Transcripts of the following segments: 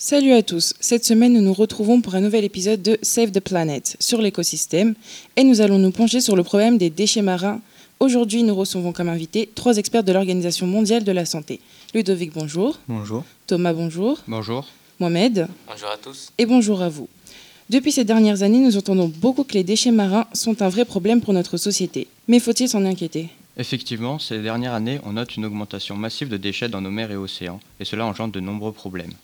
Salut à tous, cette semaine nous nous retrouvons pour un nouvel épisode de Save the Planet sur l'écosystème et nous allons nous pencher sur le problème des déchets marins. Aujourd'hui nous recevons comme invités trois experts de l'Organisation mondiale de la santé. Ludovic, bonjour. Bonjour. Thomas, bonjour. Bonjour. Mohamed. Bonjour à tous. Et bonjour à vous. Depuis ces dernières années, nous entendons beaucoup que les déchets marins sont un vrai problème pour notre société. Mais faut-il s'en inquiéter? Effectivement, ces dernières années, on note une augmentation massive de déchets dans nos mers et océans, et cela engendre de nombreux problèmes.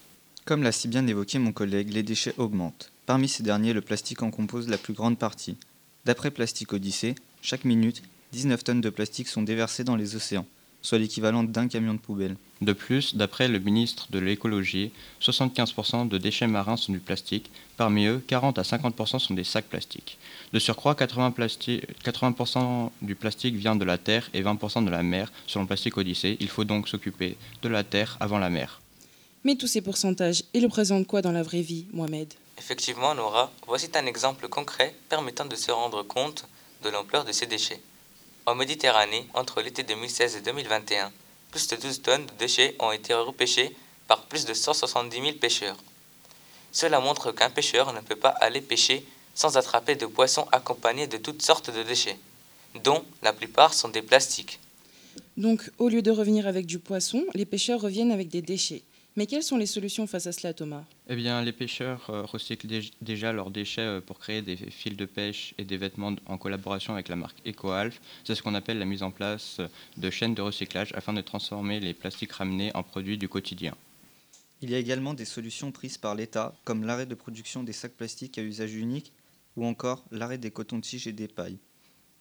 Comme l'a si bien évoqué mon collègue, les déchets augmentent. Parmi ces derniers, le plastique en compose la plus grande partie. D'après Plastique Odyssée, chaque minute, 19 tonnes de plastique sont déversées dans les océans, soit l'équivalent d'un camion de poubelle. De plus, d'après le ministre de l'écologie, 75% de déchets marins sont du plastique, parmi eux 40 à 50% sont des sacs plastiques. De surcroît, 80%, 80 du plastique vient de la terre et 20% de la mer, selon Plastique Odyssée. Il faut donc s'occuper de la terre avant la mer. Mais tous ces pourcentages, ils représentent quoi dans la vraie vie, Mohamed? Effectivement, Nora, voici un exemple concret permettant de se rendre compte de l'ampleur de ces déchets. En Méditerranée, entre l'été 2016 et 2021, plus de 12 tonnes de déchets ont été repêchés par plus de 170 000 pêcheurs. Cela montre qu'un pêcheur ne peut pas aller pêcher sans attraper de poissons accompagnés de toutes sortes de déchets, dont la plupart sont des plastiques. Donc, au lieu de revenir avec du poisson, les pêcheurs reviennent avec des déchets. Mais quelles sont les solutions face à cela, Thomas? Eh bien, les pêcheurs euh, recyclent dé- déjà leurs déchets euh, pour créer des fils de pêche et des vêtements en collaboration avec la marque EcoAlf. C'est ce qu'on appelle la mise en place de chaînes de recyclage afin de transformer les plastiques ramenés en produits du quotidien. Il y a également des solutions prises par l'État, comme l'arrêt de production des sacs plastiques à usage unique ou encore l'arrêt des cotons-tiges et des pailles.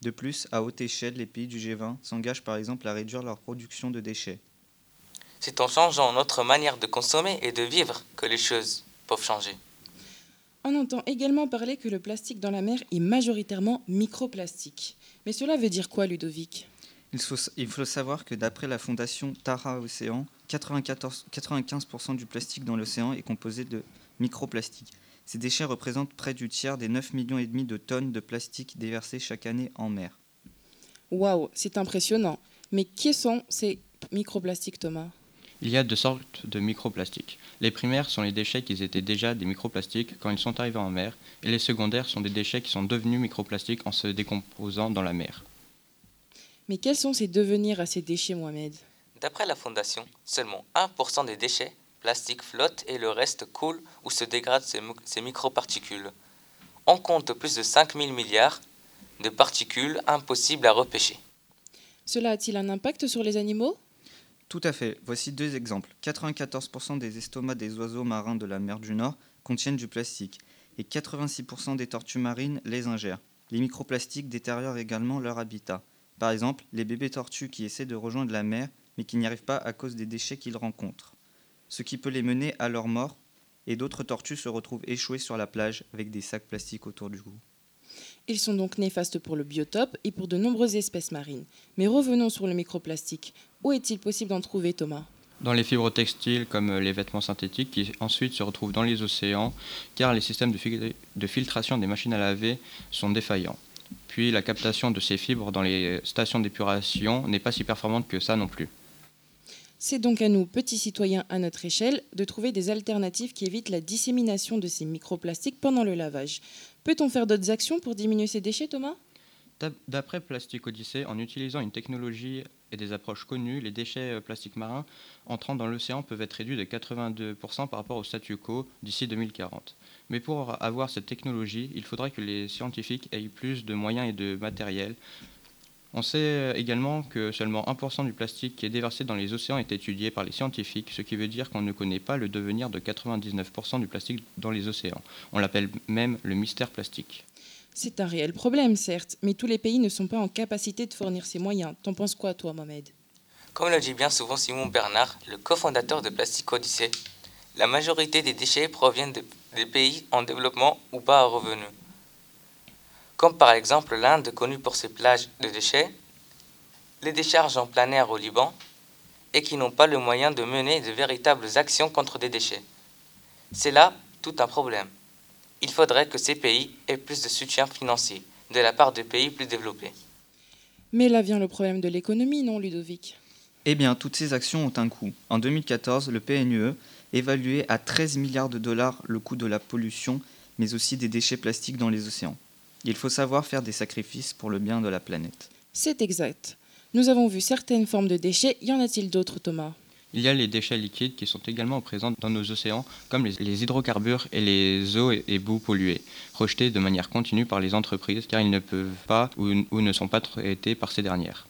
De plus, à haute échelle, les pays du G20 s'engagent par exemple à réduire leur production de déchets. C'est en changeant notre manière de consommer et de vivre que les choses peuvent changer. On entend également parler que le plastique dans la mer est majoritairement microplastique. Mais cela veut dire quoi, Ludovic? Il faut, il faut savoir que d'après la fondation Tara Océan, 94 95% du plastique dans l'océan est composé de microplastiques. Ces déchets représentent près du tiers des 9 millions et demi de tonnes de plastique déversées chaque année en mer. Waouh, c'est impressionnant. Mais qui sont ces microplastiques, Thomas? Il y a deux sortes de microplastiques. Les primaires sont les déchets qui étaient déjà des microplastiques quand ils sont arrivés en mer, et les secondaires sont des déchets qui sont devenus microplastiques en se décomposant dans la mer. Mais quels sont ces devenirs à ces déchets, Mohamed? D'après la Fondation, seulement 1% des déchets plastiques flottent et le reste coule ou se dégrade ces, microparticules. On compte plus de 5000 milliards de particules impossibles à repêcher. Cela a-t-il un impact sur les animaux? Tout à fait. Voici deux exemples. 94% des estomacs des oiseaux marins de la mer du Nord contiennent du plastique et 86% des tortues marines les ingèrent. Les microplastiques détériorent également leur habitat. Par exemple, les bébés tortues qui essaient de rejoindre la mer mais qui n'y arrivent pas à cause des déchets qu'ils rencontrent. Ce qui peut les mener à leur mort et d'autres tortues se retrouvent échouées sur la plage avec des sacs plastiques autour du cou. Ils sont donc néfastes pour le biotope et pour de nombreuses espèces marines. Mais revenons sur le microplastique. Où est-il possible d'en trouver, Thomas? Dans les fibres textiles comme les vêtements synthétiques qui ensuite se retrouvent dans les océans car les systèmes de, fil- de filtration des machines à laver sont défaillants. Puis la captation de ces fibres dans les stations d'épuration n'est pas si performante que ça non plus. C'est donc à nous, petits citoyens à notre échelle, de trouver des alternatives qui évitent la dissémination de ces microplastiques pendant le lavage. Peut-on faire d'autres actions pour diminuer ces déchets, Thomas? D'ap- D'après Plastic Odyssey, en utilisant une technologie et des approches connues, les déchets euh, plastiques marins entrant dans l'océan peuvent être réduits de 82% par rapport au statu quo d'ici 2040. Mais pour avoir cette technologie, il faudrait que les scientifiques aient plus de moyens et de matériel. On sait euh, également que seulement 1% du plastique qui est déversé dans les océans est étudié par les scientifiques, ce qui veut dire qu'on ne connaît pas le devenir de 99% du plastique dans les océans. On l'appelle même le mystère plastique. C'est un réel problème, certes, mais tous les pays ne sont pas en capacité de fournir ces moyens. T'en penses quoi, toi, Mohamed? Comme le dit bien souvent Simon Bernard, le cofondateur de Plastic Odyssey, la majorité des déchets proviennent de- des pays en développement ou bas à revenus. Comme par exemple l'Inde connue pour ses plages de déchets, les décharges en plein air au Liban, et qui n'ont pas le moyen de mener de véritables actions contre des déchets. C'est là tout un problème. Il faudrait que ces pays aient plus de soutien financier de la part de pays plus développés. Mais là vient le problème de l'économie, non, Ludovic? Eh bien, toutes ces actions ont un coût. En 2014, le PNUE évalué à 13 milliards de dollars le coût de la pollution, mais aussi des déchets plastiques dans les océans. Il faut savoir faire des sacrifices pour le bien de la planète. C'est exact. Nous avons vu certaines formes de déchets, y en a-t-il d'autres Thomas? Il y a les déchets liquides qui sont également présents dans nos océans, comme les, hydrocarbures et les eaux et, boues polluées, rejetés de manière continue par les entreprises car ils ne peuvent pas ou, ou ne sont pas traités par ces dernières.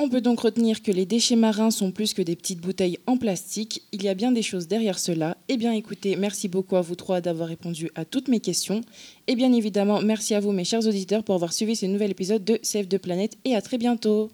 On peut donc retenir que les déchets marins sont plus que des petites bouteilles en plastique. Il y a bien des choses derrière cela. Eh bien écoutez, merci beaucoup à vous trois d'avoir répondu à toutes mes questions. Et bien évidemment, merci à vous mes chers auditeurs pour avoir suivi ce nouvel épisode de Save the Planet et à très bientôt.